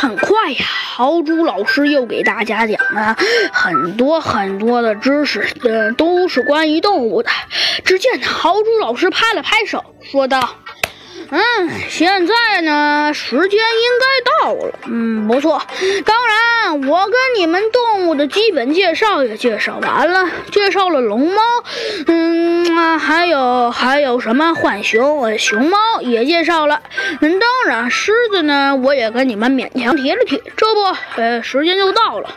很快呀，豪猪老师又给大家讲了很多很多的知识，呃，都是关于动物的。只见豪猪老师拍了拍手，说道。嗯，现在呢，时间应该到了。嗯，不错。当然，我跟你们动物的基本介绍也介绍完了，介绍了龙猫，嗯啊，还有还有什么浣熊、熊猫也介绍了。嗯，当然，狮子呢，我也跟你们勉强提了提。这不，呃，时间就到了。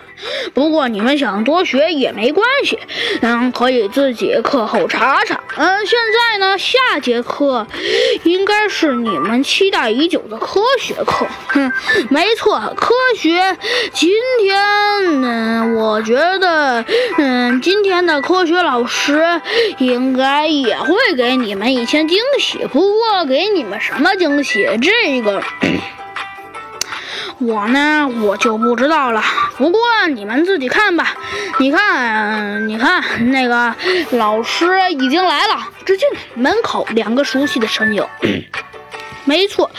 不过你们想多学也没关系，嗯，可以自己课后查查。嗯，现在呢，下节课应该是你们期待已久的科学课。哼，没错，科学。今天呢，我觉得，嗯，今天的科学老师应该也会给你们一些惊喜。不过，给你们什么惊喜？写这个。我呢，我就不知道了。不过你们自己看吧。你看，你看，那个老师已经来了。只见门口两个熟悉的身影。没错，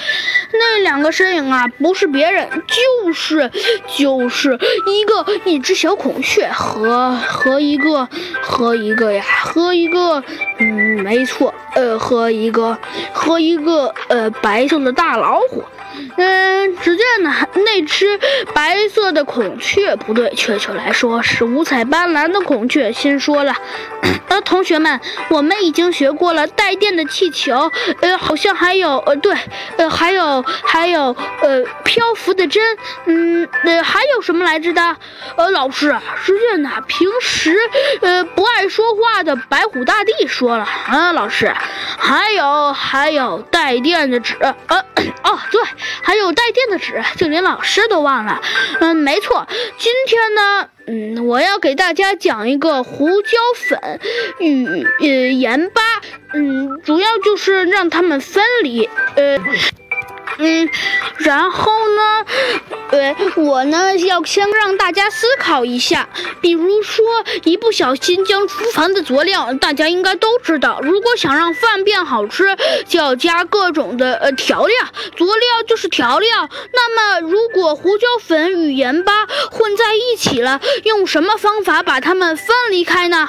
那两个身影啊，不是别人，就是就是一个一只小孔雀和和一个和一个呀，和一个嗯，没错，呃，和一个和一个呃白色的大老虎。嗯，只见呢，那只白色的孔雀，不对，确切来说是五彩斑斓的孔雀，先说了：“ 呃，同学们，我们已经学过了带电的气球，呃，好像还有，呃，对，呃，还有，还有，呃，漂浮的针，嗯，呃，还有什么来着的？呃，老师，只见呢，平时，呃，不爱说话的白虎大帝说了，啊，老师，还有，还有带电的纸，呃，哦，对。”还有带电的纸，就连老师都忘了。嗯，没错，今天呢，嗯，我要给大家讲一个胡椒粉与呃盐巴，嗯，主要就是让它们分离，呃。嗯，然后呢，我呢要先让大家思考一下，比如说一不小心将厨房的佐料，大家应该都知道，如果想让饭变好吃，就要加各种的呃调料，佐料就是调料。那么如果胡椒粉与盐巴混在一起了，用什么方法把它们分离开呢？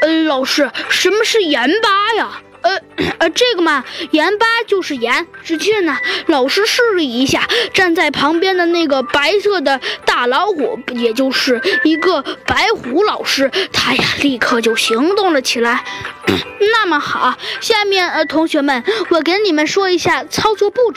呃，老师，什么是盐巴呀？呃呃，这个嘛，盐巴就是盐。只见呢，老师试了一下，站在旁边的那个白色的大老虎，也就是一个白虎老师，他呀立刻就行动了起来。那么好，下面呃，同学们，我给你们说一下操作步骤。